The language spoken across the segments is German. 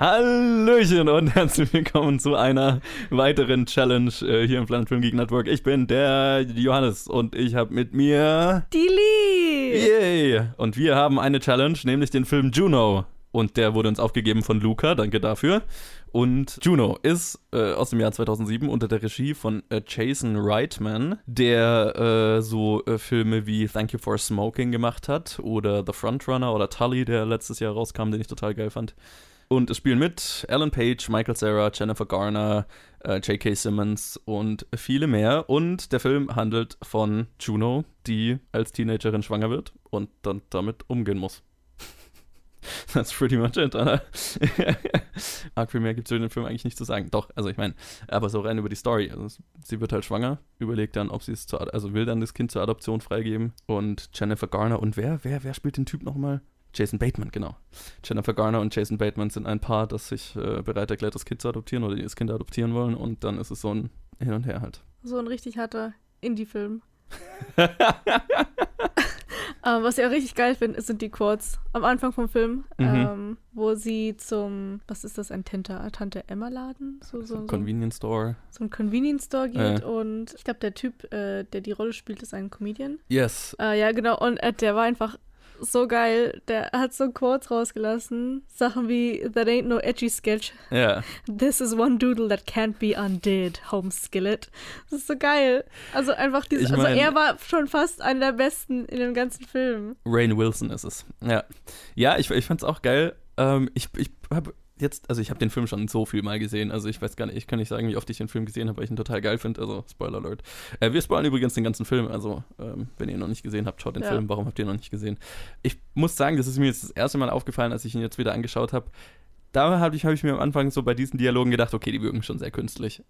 Hallöchen und herzlich willkommen zu einer weiteren Challenge äh, hier im Planet Film Geek Network. Ich bin der Johannes und ich habe mit mir Die Lee! Yay! Und wir haben eine Challenge, nämlich den Film Juno. Und der wurde uns aufgegeben von Luca, danke dafür. Und Juno ist äh, aus dem Jahr 2007 unter der Regie von äh, Jason Reitman, der äh, so äh, Filme wie Thank You for Smoking gemacht hat oder The Frontrunner oder Tully, der letztes Jahr rauskam, den ich total geil fand. Und es spielen mit Alan Page, Michael Cera, Jennifer Garner, äh, J.K. Simmons und viele mehr. Und der Film handelt von Juno, die als Teenagerin schwanger wird und dann damit umgehen muss. That's pretty much it, oder? Arg viel mehr gibt es über den Film eigentlich nicht zu sagen. Doch, also ich meine, aber so rein über die Story. Also sie wird halt schwanger, überlegt dann, ob sie es zur, also will dann das Kind zur Adoption freigeben. Und Jennifer Garner und wer, wer, wer spielt den Typ nochmal? Jason Bateman, genau. Jennifer Garner und Jason Bateman sind ein Paar, das sich äh, bereit erklärt, das Kind zu adoptieren oder die das Kind adoptieren wollen. Und dann ist es so ein Hin und Her halt. So ein richtig harter Indie-Film. Ähm, was ich auch richtig geil finde, sind die Quotes am Anfang vom Film, Mhm. ähm, wo sie zum, was ist das, ein Tante, Tante Emma-Laden? So, so, so, Convenience Store. so ein Convenience Store geht Äh. und ich glaube, der Typ, äh, der die Rolle spielt, ist ein Comedian. Yes. Äh, ja, genau, und äh, der war einfach so geil. Der hat so Quotes rausgelassen. Sachen wie, that ain't no edgy sketch. Ja. This is one doodle that can't be undid, Home Skillet. Das ist so geil. Also einfach diese, Ich also mein- er war schon fast einer der besten in dem ganzen Film. Rain Wilson ist es. Ja. Ja, ich, ich fand's auch geil. Ähm, ich ich habe jetzt, also ich habe den Film schon so viel mal gesehen. Also ich weiß gar nicht, ich kann nicht sagen, wie oft ich den Film gesehen habe, weil ich ihn total geil finde. Also Spoiler Alert. Äh, wir spoilern übrigens den ganzen Film. Also ähm, wenn ihr ihn noch nicht gesehen habt, schaut den Ja. Film. Warum habt ihr ihn noch nicht gesehen? Ich muss sagen, das ist mir jetzt das erste Mal aufgefallen, als ich ihn jetzt wieder angeschaut habe. Da habe ich, hab ich mir am Anfang so bei diesen Dialogen gedacht, okay, die wirken schon sehr künstlich.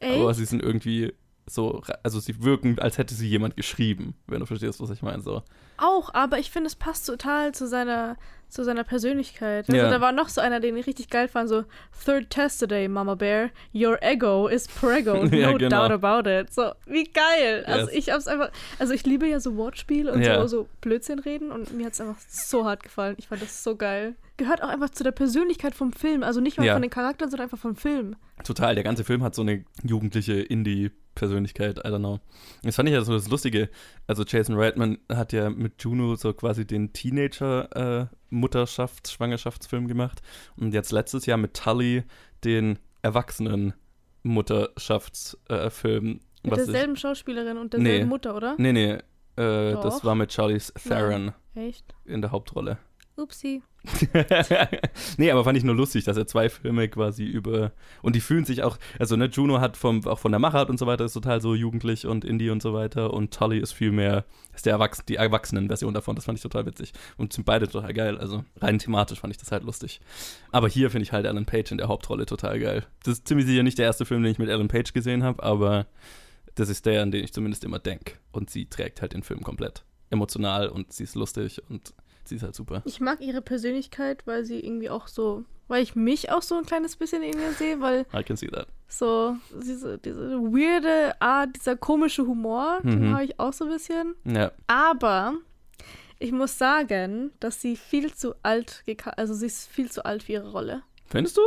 Echt? Aber sie sind irgendwie so, also sie wirken, als hätte sie jemand geschrieben, wenn du verstehst, was ich meine. So. Auch, aber ich finde, es passt total zu seiner, zu seiner Persönlichkeit. Also Ja. da war noch so einer, den ich richtig geil fand, so Third Test today, Mama Bear. Your ego is prego, no Ja, genau. doubt about it. So, wie geil. Also Yes. ich hab's einfach, also ich liebe ja so Wortspiele und Ja. so, so Blödsinn reden und mir hat's einfach so hart gefallen. Ich fand das so geil. Gehört auch einfach zu der Persönlichkeit vom Film. Also nicht mal von den Charakteren, sondern einfach vom Film. Total, der ganze Film hat so eine jugendliche Indie-Persönlichkeit, I don't know. Das fand ich ja so das Lustige. Also Jason Reitman hat ja mit Juno so quasi den Teenager-Mutterschafts-, Schwangerschaftsfilm gemacht und jetzt letztes Jahr mit Tully den Erwachsenen-Mutterschaftsfilm. Mit was ich- derselben Schauspielerin und derselben Nee. Mutter, oder? Nee, nee, äh, das war mit Charlize Theron Echt? in der Hauptrolle. Upsi. nee, aber fand ich nur lustig, dass er zwei Filme quasi über. Und die fühlen sich auch. Also, ne, Juno hat vom, auch von der Machart und so weiter, ist total so jugendlich und Indie und so weiter. Und Tully ist viel mehr. Ist der Erwachs die Erwachsenen-Version davon. Das fand ich total witzig. Und sind beide total geil. Also, rein thematisch fand ich das halt lustig. Aber hier finde ich halt Alan Page in der Hauptrolle total geil. Das ist ziemlich sicher nicht der erste Film, den ich mit Alan Page gesehen habe, aber das ist der, an den ich zumindest immer denke. Und sie trägt halt den Film komplett. Emotional und sie ist lustig und sie ist halt super. Ich mag ihre Persönlichkeit, weil sie irgendwie auch so, weil ich mich auch so ein kleines bisschen in ihr sehe, weil I can see that. so diese, diese weirde Art, dieser komische Humor, den Mhm. habe ich auch so ein bisschen. Ja. Aber ich muss sagen, dass sie viel zu alt, also sie ist viel zu alt für ihre Rolle. Findest du?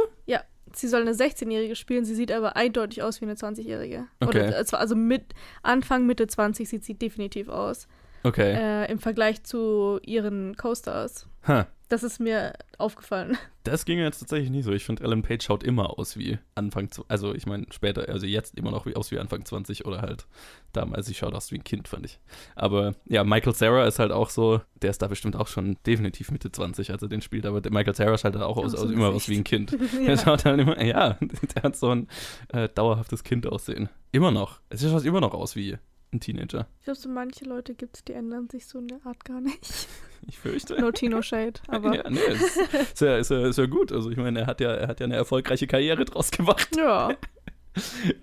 Sie soll eine 16-Jährige spielen, sie sieht aber eindeutig aus wie eine 20-Jährige. Okay. Oder äh, also mit Anfang, Mitte 20 sieht sie definitiv aus. Okay. Äh, Im Vergleich zu ihren Co-Stars. Ha. Das ist mir aufgefallen. Das ging jetzt tatsächlich nicht so. Ich finde, Ellen Page schaut immer aus wie Anfang, also ich meine später, also jetzt immer noch wie aus wie Anfang 20 oder halt damals. Sie schaut aus wie ein Kind, fand ich. Aber ja, Michael Sarah ist halt auch so, der ist da bestimmt auch schon definitiv Mitte 20, als er den spielt. Aber Michael Sarah schaut halt auch aus, aus immer aus wie ein Kind. ja. Der schaut halt immer, ja, der hat so ein äh, dauerhaftes Kind aussehen. Immer noch. Es schaut immer noch aus wie ein Teenager. Ich glaube, so manche Leute gibt es, die ändern sich so in der Art gar nicht. Ich fürchte. No Tino Shade, aber ja. ja, nee, ist, ist, ja, ist, ja, ist ja gut. Also ich meine, er hat ja, er hat ja eine erfolgreiche Karriere draus gemacht.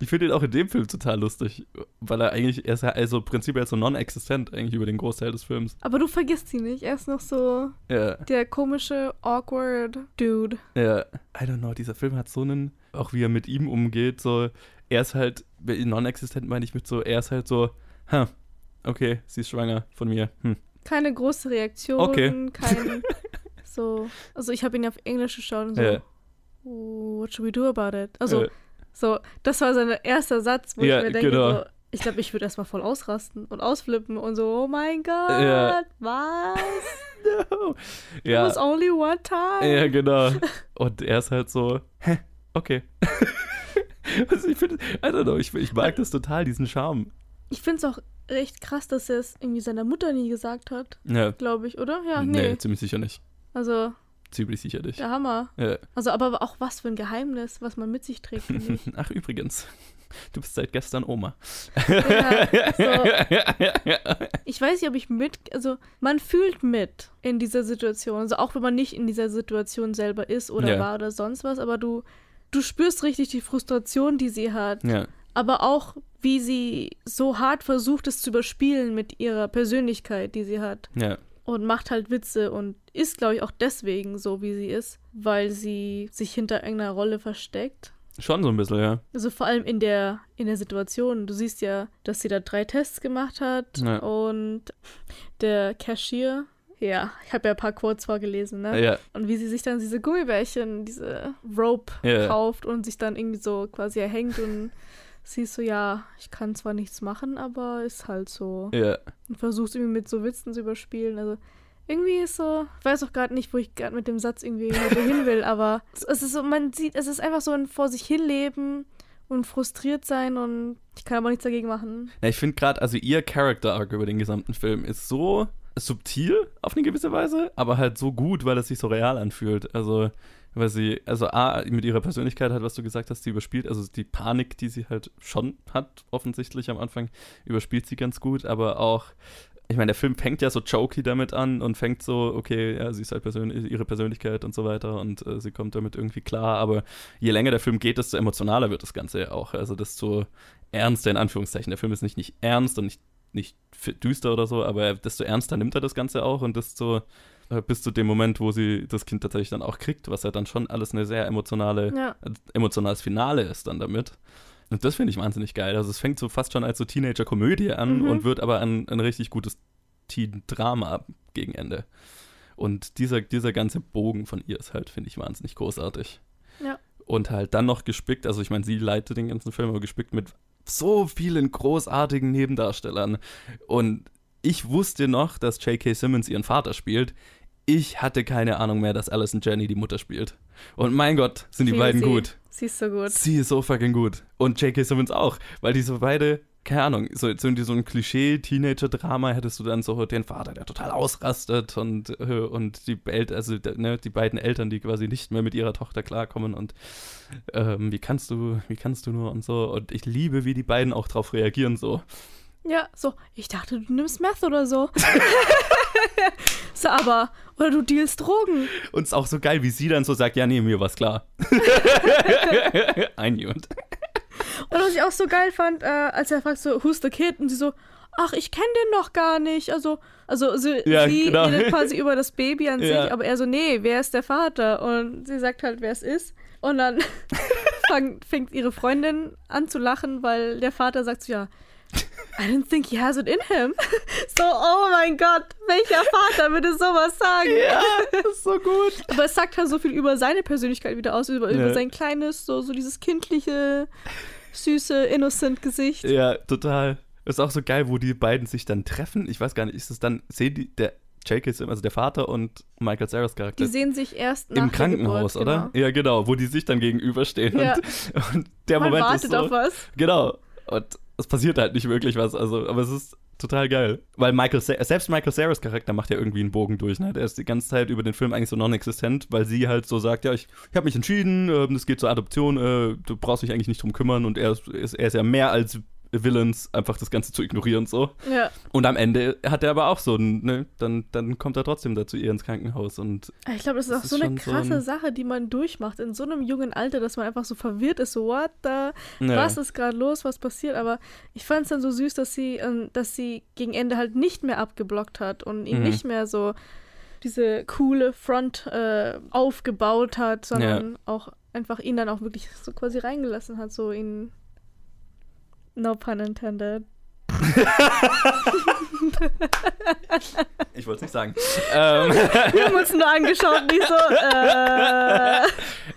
Ich finde ihn auch in dem Film total lustig, weil er eigentlich, er ist ja also prinzipiell so non-existent eigentlich über den Großteil des Films. Aber du vergisst sie nicht. Er ist noch so Ja, der komische, awkward Dude. ja, I don't know, dieser Film hat so einen, auch wie er mit ihm umgeht, so, er ist halt, non-existent meine ich mit so, er ist halt so, ha, okay, sie ist schwanger von mir, hm. Keine große Reaktion, Okay. kein so. Also ich habe ihn auf Englisch geschaut und so. Ja. what should we do about it? Also, Äh, so, das war sein erster Satz, wo Ja, ich mir denke, genau. so, ich glaube, ich würde erstmal voll ausrasten und ausflippen und so, oh mein Gott, Ja. was? no. It Ja, was only one time. ja, genau. Und er ist halt so, hä, okay. also ich finde, I don't know, ich, ich mag das total, diesen Charme. Ich finde es auch echt krass, dass er es irgendwie seiner Mutter nie gesagt hat, Ja, glaube ich, oder? Ja, nee. nee. ziemlich sicher nicht. Also, Ziemlich sicher nicht. der Hammer. Ja. Also, aber auch was für ein Geheimnis, was man mit sich trägt. Ach, übrigens, du bist seit gestern Oma. Ja, so. Ich weiß nicht, ob ich mit, also man fühlt mit in dieser Situation. Also auch wenn man nicht in dieser Situation selber ist oder Ja. war oder sonst was, aber du, du spürst richtig die Frustration, die sie hat. ja, Aber auch, wie sie so hart versucht, es zu überspielen mit ihrer Persönlichkeit, die sie hat. ja, Und macht halt Witze und ist, glaube ich, auch deswegen so, wie sie ist, weil sie sich hinter irgendeiner Rolle versteckt. schon so ein bisschen, ja. Also vor allem in der, in der Situation. Du siehst ja, dass sie da drei Tests gemacht hat Ja. und der Cashier, ja, ich habe ja ein paar Quotes vorgelesen, ne? Ja, Und wie sie sich dann diese Gummibärchen, diese Rope Ja. kauft und sich dann irgendwie so quasi erhängt und sie ist so, ja, ich kann zwar nichts machen, aber ist halt so. ja. Und versucht irgendwie mit so Witzen zu überspielen. Also irgendwie ist so, ich weiß auch gerade nicht, wo ich gerade mit dem Satz irgendwie hin will, aber es, es ist so, man sieht, es ist einfach so ein vor sich hinleben und frustriert sein und ich kann aber nichts dagegen machen. Ja, ich finde gerade, also ihr Character Arc über den gesamten Film ist so subtil auf eine gewisse Weise, aber halt so gut, weil es sich so real anfühlt. Also, weil sie, also A, mit ihrer Persönlichkeit halt, was du gesagt hast, die überspielt, also die Panik, die sie halt schon hat, offensichtlich am Anfang, überspielt sie ganz gut, aber auch, ich meine, der Film fängt ja so jokey damit an und fängt so, okay, ja, sie ist halt persönlich, ihre Persönlichkeit und so weiter und äh, sie kommt damit irgendwie klar, aber je länger der Film geht, desto emotionaler wird das Ganze ja auch. Also desto ernster in Anführungszeichen. Der Film ist nicht, nicht ernst und nicht, nicht düster oder so, aber desto ernster nimmt er das Ganze auch und desto äh, bis zu dem Moment, wo sie das Kind tatsächlich dann auch kriegt, was ja dann schon alles eine sehr emotionale, Ja, äh, emotionales Finale ist dann damit. Und das finde ich wahnsinnig geil. Also es fängt so fast schon als so Teenager-Komödie an Mhm. und wird aber ein, ein richtig gutes Teen-Drama gegen Ende. Und dieser, dieser ganze Bogen von ihr ist halt, finde ich, wahnsinnig großartig. Ja. Und halt dann noch gespickt, also ich meine, sie leitet den ganzen Film, aber gespickt mit so vielen großartigen Nebendarstellern. Und ich wusste noch, dass J.K. Simmons ihren Vater spielt. Ich hatte keine Ahnung mehr, dass Alison Jenny die Mutter spielt. Und mein Gott, sind die liebe beiden sie. gut. Sie ist so gut. Sie ist so fucking gut. Und J.K. Simmons auch, weil die so beide, keine Ahnung, so, so in so ein Klischee-Teenager-Drama hättest du dann so den Vater, der total ausrastet und, äh, und die, El also, ne, die beiden Eltern, die quasi nicht mehr mit ihrer Tochter klarkommen und ähm, wie kannst du, wie kannst du nur und so. Und ich liebe, wie die beiden auch drauf reagieren, so. Ja, so, ich dachte, du nimmst Meth oder so. so, aber, oder du dealst Drogen. Und es ist auch so geil, wie sie dann so sagt, ja, nee, mir war's klar. Knew it. Und was ich auch so geil fand, äh, als er fragt so, who's the kid? Und sie so, ach, ich kenne den noch gar nicht. Also, also sie, Ja, sie genau. redet quasi über das Baby an Ja. sich, aber er so, nee, wer ist der Vater? Und sie sagt halt, wer es ist. Und dann fang, fängt ihre Freundin an zu lachen, weil der Vater sagt so, ja, I didn't think he has it in him. So, oh mein Gott, welcher Vater würde sowas sagen? Ja, das ist so gut. Aber es sagt halt so viel über seine Persönlichkeit wieder aus, über, Ja. über sein kleines, so, so dieses kindliche, süße, innocent Gesicht. Ja, total. Ist auch so geil, wo die beiden sich dann treffen. Ich weiß gar nicht, ist es dann, sehen die, der J.K. Simmons, also der Vater und Michael Cera's Charakter Die sehen sich erst nach im Krankenhaus, Geburt, oder? Genau. Ja, genau, wo die sich dann gegenüberstehen. Ja. Und, und der Man Moment wartet ist so, auf was. Genau. Und es passiert halt nicht wirklich was, also, aber es ist total geil. Weil Michael, selbst Michael Cera's Charakter macht ja irgendwie einen Bogen durch, ne? Der ist die ganze Zeit über den Film eigentlich so non-existent, weil sie halt so sagt, ja, ich, ich habe mich entschieden, ähm, es geht zur Adoption, äh, du brauchst dich eigentlich nicht drum kümmern und er ist, er ist ja mehr als Villains, einfach das Ganze zu ignorieren so. Ja. Und am Ende hat er aber auch so, ne, dann, dann kommt er trotzdem dazu ihr ins Krankenhaus und Ich glaube, das ist Das auch ist so eine schon so krasse ein- Sache, die man durchmacht in so einem jungen Alter, dass man einfach so verwirrt ist, so what the, ja. was ist gerade los, was passiert. Aber ich fand es dann so süß, dass sie, ähm, dass sie gegen Ende halt nicht mehr abgeblockt hat und ihn Mhm. nicht mehr so diese coole Front äh, aufgebaut hat, sondern auch einfach ihn dann auch wirklich so quasi reingelassen hat, so ihn. No pun intended. Ich wollte es nicht sagen. ähm, Wir haben uns nur angeschaut, nicht so, äh.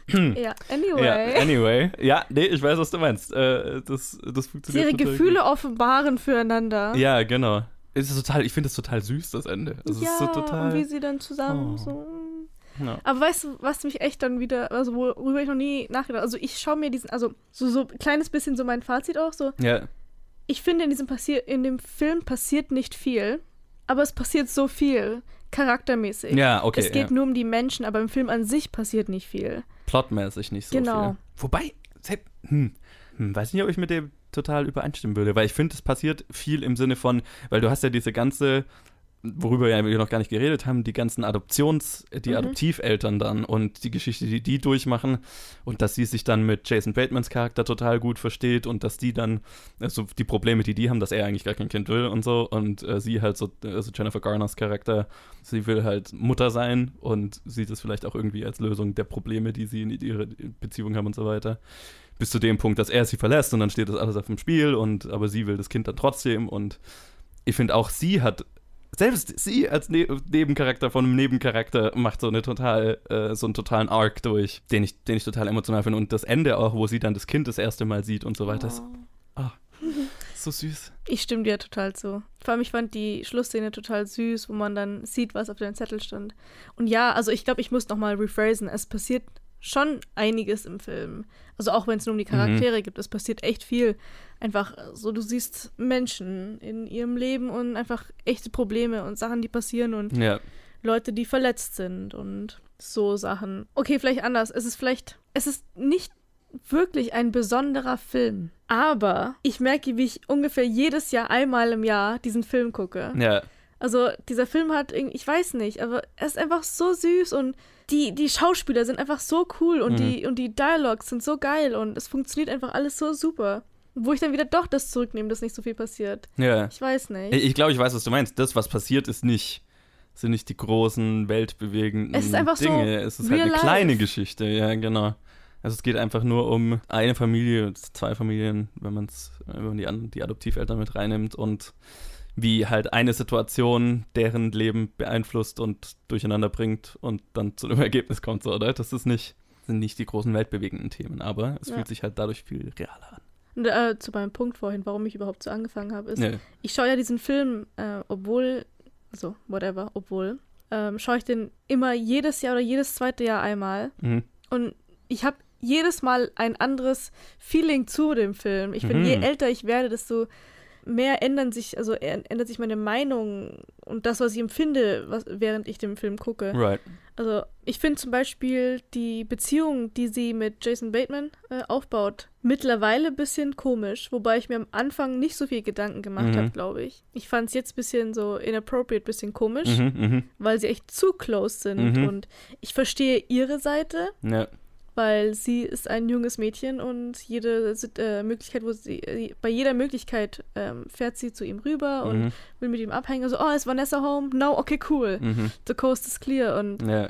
ja, anyway. Ja, anyway. Ja, nee, ich weiß, was du meinst. Äh, das, das funktioniert ihre Gefühle offenbaren füreinander. Gut. Ja, genau. Es ist total, ich finde es total süß, das Ende. Es ja ist so total. und wie sie dann zusammen Oh. so. Ja. Aber weißt du, was mich echt dann wieder, also worüber ich noch nie nachgedacht Also ich schaue mir diesen, also so, so ein kleines bisschen so mein Fazit auch, so, ja, ich finde in diesem passier in dem Film passiert nicht viel, aber es passiert so viel, charaktermäßig. ja, okay. es geht ja. nur um die Menschen, aber im Film an sich passiert nicht viel. Plotmäßig nicht so Genau. viel. Wobei, selbst- hm, hm, weiß nicht, ob ich mit dem total übereinstimmen würde, weil ich finde, es passiert viel im Sinne von, weil du hast ja diese ganze, worüber ja wir noch gar nicht geredet haben, die ganzen Adoptions-, die Mhm. Adoptiveltern dann und die Geschichte, die die durchmachen und dass sie sich dann mit Jason Batemans Charakter total gut versteht und dass die dann, also die Probleme, die die haben, dass er eigentlich gar kein Kind will und so und äh, sie halt so, also Jennifer Garners Charakter, sie will halt Mutter sein und sieht es vielleicht auch irgendwie als Lösung der Probleme, die sie in ihrer Beziehung haben und so weiter. Bis zu dem Punkt, dass er sie verlässt und dann steht das alles auf dem Spiel und aber sie will das Kind dann trotzdem und ich finde auch sie hat selbst sie als ne Nebencharakter von einem Nebencharakter macht so eine total äh, so einen totalen Arc durch, den ich den ich total emotional finde und das Ende auch, wo sie dann das Kind das erste Mal sieht und so weiter, ist Oh. so süß. Ich stimme dir total zu. Vor allem, ich fand die Schlussszene total süß, wo man dann sieht, was auf dem Zettel stand. Und ja, also ich glaube, ich muss nochmal rephrasen. Es passiert schon einiges im Film. Also auch wenn es nur um die Charaktere gibt, es passiert echt viel. Einfach so, du siehst Menschen in ihrem Leben und einfach echte Probleme und Sachen, die passieren und Ja, Leute, die verletzt sind und so Sachen. Okay, vielleicht anders. Es ist vielleicht, es ist nicht wirklich ein besonderer Film. Aber ich merke, wie ich ungefähr jedes Jahr einmal im Jahr diesen Film gucke. ja, Also dieser Film hat irgendwie, ich weiß nicht, aber er ist einfach so süß und die, die Schauspieler sind einfach so cool und, Mhm. die, und die Dialogs sind so geil und es funktioniert einfach alles so super. Wo ich dann wieder doch das zurücknehme, dass nicht so viel passiert. ja. Ich weiß nicht. Ich, ich glaube, ich weiß, was du meinst. Das, was passiert, ist nicht sind nicht die großen weltbewegenden Es ist einfach so Dinge. es ist halt eine life. kleine Geschichte. Ja, genau. Also es geht einfach nur um eine Familie, zwei Familien, wenn man es, wenn man die, die Adoptiveltern mit reinnimmt und wie halt eine Situation deren Leben beeinflusst und durcheinander bringt und dann zu einem Ergebnis kommt, so, oder? Das ist nicht, sind nicht die großen weltbewegenden Themen, aber es Ja. fühlt sich halt dadurch viel realer an. Und, äh, zu meinem Punkt vorhin, warum ich überhaupt so angefangen habe, ist, Ja. ich schaue ja diesen Film, äh, obwohl, also whatever, obwohl, ähm, schaue ich den immer jedes Jahr oder jedes zweite Jahr einmal. Mhm. Und ich habe jedes Mal ein anderes Feeling zu dem Film. Ich finde, Mhm. je älter ich werde, desto mehr ändern sich, also ändert sich meine Meinung und das, was ich empfinde, was, während ich den Film gucke. Right. Also ich finde zum Beispiel die Beziehung, die sie mit Jason Bateman äh, aufbaut, mittlerweile ein bisschen komisch, wobei ich mir am Anfang nicht so viel Gedanken gemacht Mhm. habe, glaube ich. Ich fand es jetzt ein bisschen so inappropriate, bisschen komisch, Mhm, mhm. weil sie echt zu close sind Mhm. und ich verstehe ihre Seite, Ja. Weil sie ist ein junges Mädchen und jede äh, Möglichkeit, wo sie, äh, bei jeder Möglichkeit ähm, fährt sie zu ihm rüber und Mhm. will mit ihm abhängen. Also, oh, ist Vanessa home? No, okay, cool. Mhm. The coast is clear und Ja.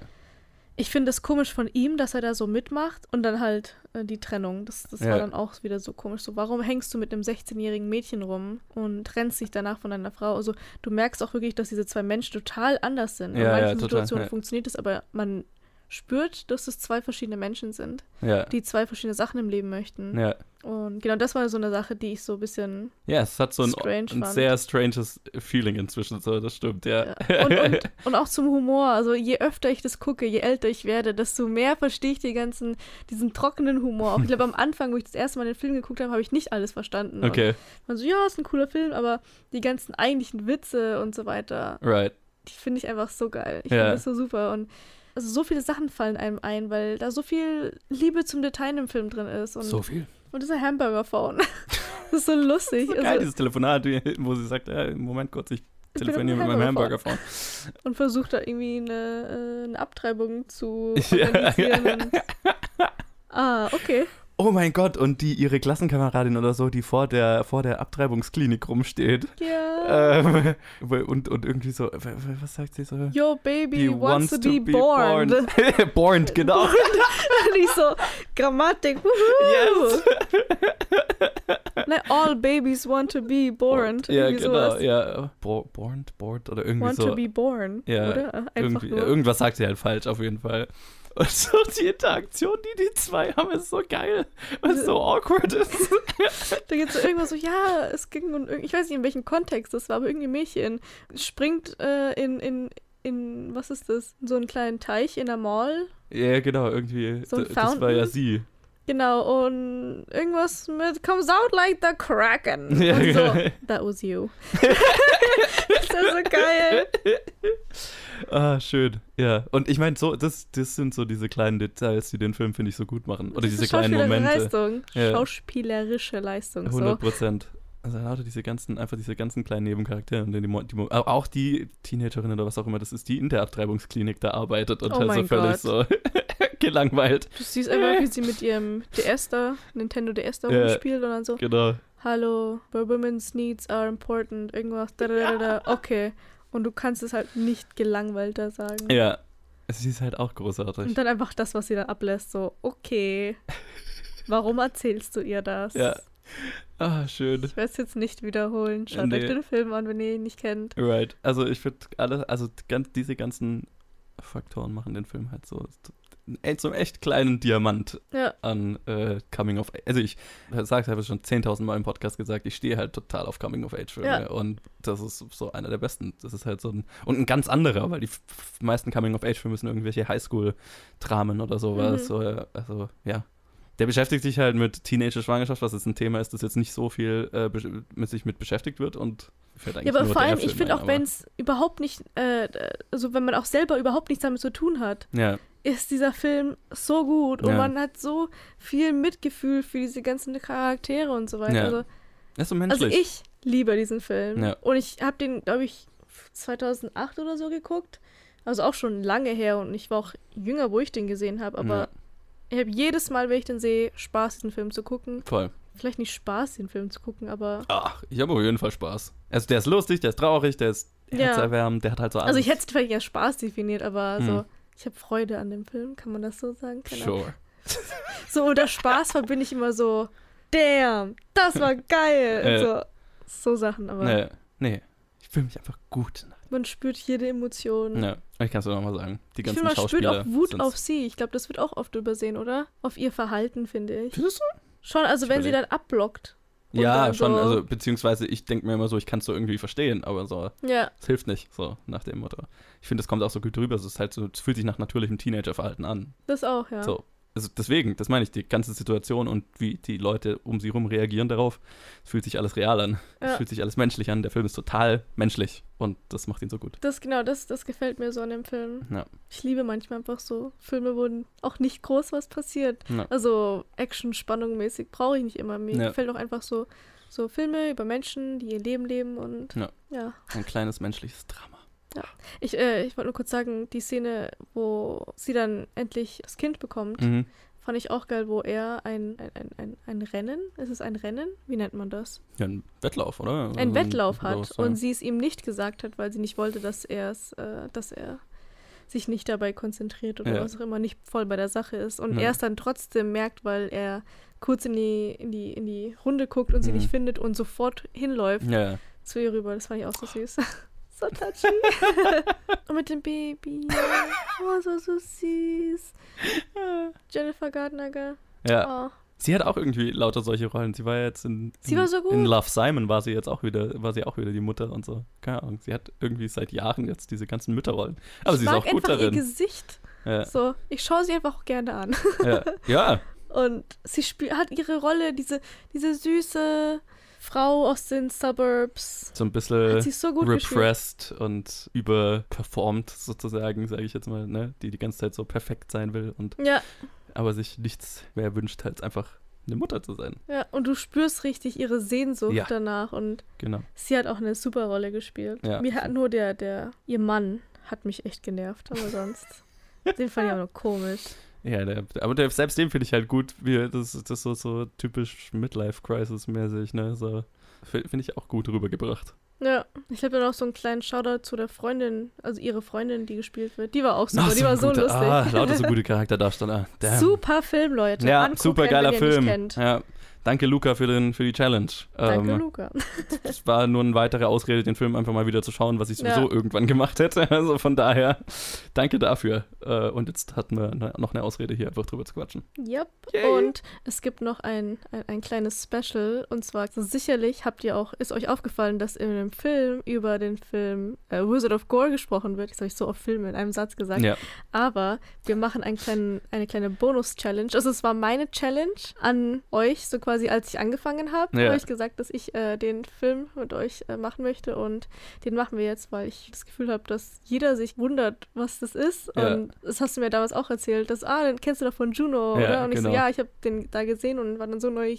ich finde es komisch von ihm, dass er da so mitmacht und dann halt äh, die Trennung. Das, das Ja. war dann auch wieder so komisch. So, warum hängst du mit einem 16-jährigen Mädchen rum und trennst dich danach von deiner Frau? Also du merkst auch wirklich, dass diese zwei Menschen total anders sind. In Ja, ja, manchen Situationen funktioniert es, aber man spürt, dass es zwei verschiedene Menschen sind, Ja. die zwei verschiedene Sachen im Leben möchten. Ja. Und genau das war so eine Sache, die ich so ein bisschen Ja, es hat so ein, ein sehr stranges Feeling inzwischen, so, das stimmt, ja. Ja. Und, und, und auch zum Humor. Also je öfter ich das gucke, je älter ich werde, desto mehr verstehe ich die ganzen, diesen trockenen Humor. Auch ich glaube, am Anfang, wo ich das erste Mal den Film geguckt habe, habe ich nicht alles verstanden. okay, Und man so, ja, ist ein cooler Film, aber die ganzen eigentlichen Witze und so weiter, right. die finde ich einfach so geil. Ich finde das so super. Und also so viele Sachen fallen einem ein, weil da so viel Liebe zum Detail im Film drin ist. Und, so viel. und dieser Hamburger-Phone. das ist so lustig. So geil, also, dieses Telefonat, wo sie sagt, ja, Moment kurz, ich telefoniere mit meinem Hamburger Hamburger und versucht da irgendwie eine, äh, eine Abtreibung zu Ja. organisieren. und, ah, okay. Oh mein Gott, und die ihre Klassenkameradin oder so, die vor der, vor der Abtreibungsklinik rumsteht. Ja. Ähm, und, und irgendwie so, was sagt sie so? Your baby He wants, to, be, born. born. born, genau. Nicht so Grammatik. Wuhu. Yes. All babies want to be born. Ja, genau, sowas. ja. Bo born, bored oder irgendwie Want so. to be born. Ja, oder? Einfach irgendwie, nur. irgendwas sagt sie halt falsch, auf jeden Fall. Und so die Interaktion, die die zwei haben, ist so geil, weil es so awkward ist. Da geht so irgendwas so, ja, es ging irg- ich weiß nicht in welchem Kontext das war, aber irgendein Mädchen springt äh, in, in, in, was ist das, in so einen kleinen Teich in der Mall. Ja, genau, irgendwie. So ein das war ja sie. Genau, und irgendwas mit comes out like the Kraken. Ja, und so, that was you. das ist so geil. Ah, schön. Ja. Und ich meine, so, das, das sind so diese kleinen Details, die den Film, finde ich, so gut machen. Oder diese kleinen schauspielerische Momente. Leistung. Ja. Schauspielerische Leistung. 100 So. Prozent. Also lauter diese ganzen, einfach diese ganzen kleinen Nebencharaktere, und die, die, auch die Teenagerin oder was auch immer das ist, die in der Abtreibungsklinik da arbeitet und Oh halt so mein völlig Gott. so gelangweilt. Du siehst einfach, wie sie mit ihrem DS da, Nintendo DS da rumspielt und dann so, Genau. hallo, women's needs are important, irgendwas, da, da, da, da, okay. Und du kannst es halt nicht gelangweilter sagen. Ja. Sie ist halt auch großartig. Und dann einfach das, was sie dann ablässt, so, okay. Warum erzählst du ihr das? Ja. Ah, schön. Ich werde es jetzt nicht wiederholen. Schaut Nee. euch den Film an, wenn ihr ihn nicht kennt. Right. Also ich finde alle, also ganz, diese ganzen Faktoren machen den Film halt so äh, zum echt kleinen Diamant Ja, an äh, Coming of Age. Also ich sage, habe es schon 10.000 Mal im Podcast gesagt, ich stehe halt total auf Coming of Age Filme Ja. und das ist so einer der besten. Das ist halt so ein und ein ganz anderer, weil die meisten Coming of Age Filme sind irgendwelche Highschool-Dramen oder sowas. Mhm. So, äh, also ja. Der beschäftigt sich halt mit Teenager-Schwangerschaft, was jetzt ein Thema ist, das jetzt nicht so viel äh, mit sich mit beschäftigt wird und ja aber vor allem, ich finde auch, wenn es überhaupt nicht, äh, also wenn man auch selber überhaupt nichts damit zu tun hat, Ja, ist dieser Film so gut und Ja. man hat so viel Mitgefühl für diese ganzen Charaktere und so weiter. Ja. Also, ist so also menschlich. ich liebe diesen Film. Ja. Und ich habe den, glaube ich, 2008 oder so geguckt. Also auch schon lange her und ich war auch jünger, wo ich den gesehen habe. Aber Ja. ich habe jedes Mal, wenn ich den sehe, Spaß, diesen Film zu gucken. Voll. Vielleicht nicht Spaß, den Film zu gucken, aber. Ach, ich habe auf jeden Fall Spaß. Also der ist lustig, der ist traurig, der ist Ja. herzerwärmend, der hat halt so alles. Also ich hätte es vielleicht als Spaß definiert, aber Hm. so. Ich habe Freude an dem Film, kann man das so sagen? Keine. Sure. So unter Spaß verbinde ich immer so, damn, das war geil. Äh. so, so Sachen, aber Nee, nee. Ich fühle mich einfach gut. man spürt jede Emotion. Ja, ich kann es dir nochmal sagen. Die Ich ganzen finde, man spürt Schauspieler. auch Wut auf sie. Ich glaube, das wird auch oft übersehen, oder? Auf ihr Verhalten, finde ich. Findest du? Schon, also Ich wenn sie dann abblockt. Und Ja, schon. so- Also, beziehungsweise ich denke mir immer so, ich kann es so irgendwie verstehen, aber so, Ja, es hilft nicht, so nach dem Motto. Ich finde, es kommt auch so gut rüber. Es ist halt so, es fühlt sich nach natürlichem Teenagerverhalten an. das auch, ja. So. Also deswegen, das meine ich, die ganze Situation und wie die Leute um sie rum reagieren darauf, es fühlt sich alles real an. Es Ja. fühlt sich alles menschlich an. Der Film ist total menschlich und das macht ihn so gut. Das genau, das, das gefällt mir so an dem Film. Ja. Ich liebe manchmal einfach so Filme, wo auch nicht groß was passiert. Ja. Also Action, Spannung mäßig brauche ich nicht immer. Mir Ja. gefällt auch einfach so, so Filme über Menschen, die ihr Leben leben und ja. Ein kleines menschliches Drama. Ich, äh, ich wollte nur kurz sagen, die Szene, wo sie dann endlich das Kind bekommt, Mhm. fand ich auch geil, wo er ein, ein, ein, ein, ein Rennen, ist es ein Rennen? Wie nennt man das? Ja, ein Wettlauf, oder? Ein Also Wettlauf hat ja. und sie es ihm nicht gesagt hat, weil sie nicht wollte, dass er es, äh, dass er sich nicht dabei konzentriert oder Ja. was auch immer, nicht voll bei der Sache ist. Und Ja. er es dann trotzdem merkt, weil er kurz in die, in die, in die Runde guckt und sie Mhm. nicht findet und sofort hinläuft Ja, ja. zu ihr rüber. Das fand ich auch so süß. so touchy. und mit dem Baby. Oh, war so süß. Jennifer Gardner, gell? ja. Oh. Sie hat auch irgendwie lauter solche Rollen. Sie war jetzt in, Sie in, war so gut. in Love Simon war sie jetzt auch wieder, war sie auch wieder die Mutter und so. Keine Ahnung. Sie hat irgendwie seit Jahren jetzt diese ganzen Mütterrollen. Aber ich sie ist auch gut einfach ihr darin. Gesicht. Ja, So, ich schaue sie einfach auch gerne an. ja, ja, Und sie spielt, hat ihre Rolle, diese, diese süße Frau aus den Suburbs. so ein bisschen so gut gespielt. repressed und überperformt sozusagen, sage ich jetzt mal, ne? Die die ganze Zeit so perfekt sein will und Ja, aber sich nichts mehr wünscht, als einfach eine Mutter zu sein. ja, und du spürst richtig ihre Sehnsucht Ja. danach. Und Genau. sie hat auch eine super Rolle gespielt. Ja. Mir hat nur der, der, ihr Mann hat mich echt genervt, aber sonst. den fand ich auch nur komisch. Ja, der, aber der, selbst den finde ich halt gut, wie das das ist so, so typisch Midlife-Crisis-mäßig, ne? So, finde ich auch gut rübergebracht. Ja, ich habe dann auch so einen kleinen Shoutout zu der Freundin, also ihre Freundin, die gespielt wird. Die war auch super, Ach, die war so lustig. Ah, lauter so gute Charakterdarsteller. Damn. Super Film, Leute. Ja, Angucken, super geiler Film. Ja, danke Luca für, den, für die Challenge. Danke, Ähm, Luca. Es war nur eine weitere Ausrede, den Film einfach mal wieder zu schauen, was ich sowieso Ja. irgendwann gemacht hätte. Also von daher, danke dafür. Äh, Und jetzt hatten wir ne- noch eine Ausrede, hier einfach drüber zu quatschen. Yep. Yay. Und es gibt noch ein, ein, ein kleines Special. Und zwar, sicherlich habt ihr auch, ist euch aufgefallen, dass in dem Film über den Film äh, Wizard of Gore gesprochen wird. Das habe ich so oft Filme in einem Satz gesagt. Ja. Aber wir machen einen kleinen, eine kleine Bonus-Challenge. Also es war meine Challenge an euch, so quasi als ich angefangen habe, Ja. habe ich gesagt, dass ich äh, den Film mit euch äh, machen möchte. Und den machen wir jetzt, weil ich das Gefühl habe, dass jeder sich wundert, was das ist. Ja. Und das hast du mir damals auch erzählt, dass, ah, den kennst du doch von Juno, Ja, oder? Und ich genau. so, ja, ich habe den da gesehen und war dann so neu,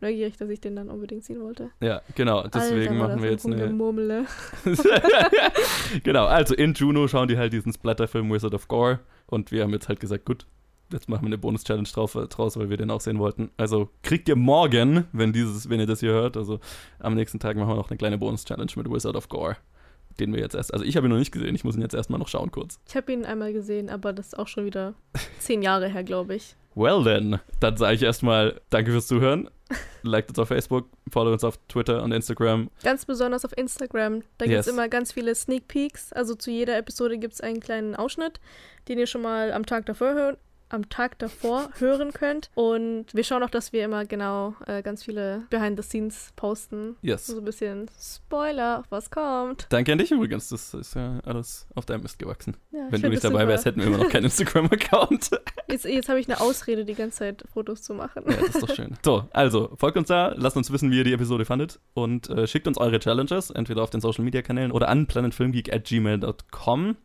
neugierig, dass ich den dann unbedingt sehen wollte. Ja, genau. Deswegen Alter, machen wir jetzt eine. Rumgemurmele. genau, also in Juno schauen die halt diesen Splatterfilm Wizard of Gore und wir haben jetzt halt gesagt, gut, jetzt machen wir eine Bonus-Challenge drauf, äh, draus, weil wir den auch sehen wollten. Also kriegt ihr morgen, wenn dieses, wenn ihr das hier hört, also am nächsten Tag machen wir noch eine kleine Bonus-Challenge mit Wizard of Gore, den wir jetzt erst, also ich habe ihn noch nicht gesehen, ich muss ihn jetzt erstmal noch schauen kurz. Ich habe ihn einmal gesehen, aber das ist auch schon wieder zehn Jahre her, glaube ich. Well then, dann sage ich erstmal danke fürs Zuhören. Liked uns auf Facebook, follow uns auf Twitter und Instagram. Ganz besonders auf Instagram. Da gibt es Yes. immer ganz viele Sneak Peeks. Also zu jeder Episode gibt es einen kleinen Ausschnitt, den ihr schon mal am Tag davor hören, am Tag davor hören könnt. Und wir schauen auch, dass wir immer genau äh, ganz viele Behind the Scenes posten. Yes. So ein bisschen Spoiler, was kommt. Danke an dich übrigens, das ist ja alles auf deinem Mist gewachsen. Ja, Wenn du nicht dabei super. wärst, hätten wir immer noch keinen Instagram-Account. Jetzt, jetzt habe ich eine Ausrede, die ganze Zeit Fotos zu machen. Ja, das ist doch schön. So, also, folgt uns da, lasst uns wissen, wie ihr die Episode fandet und äh, schickt uns eure Challenges, entweder auf den Social Media Kanälen oder an planetfilmgeek@gmail.com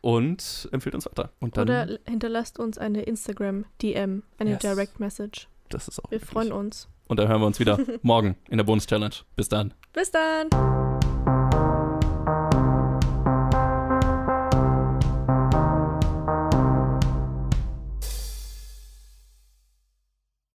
und empfiehlt uns weiter. Und dann, Oder hinterlasst uns eine Instagram-DM, eine Yes. Direct Message. das ist auch Wir wirklich- freuen uns. Und dann hören wir uns wieder morgen in der Bonus-Challenge. Bis dann. Bis dann!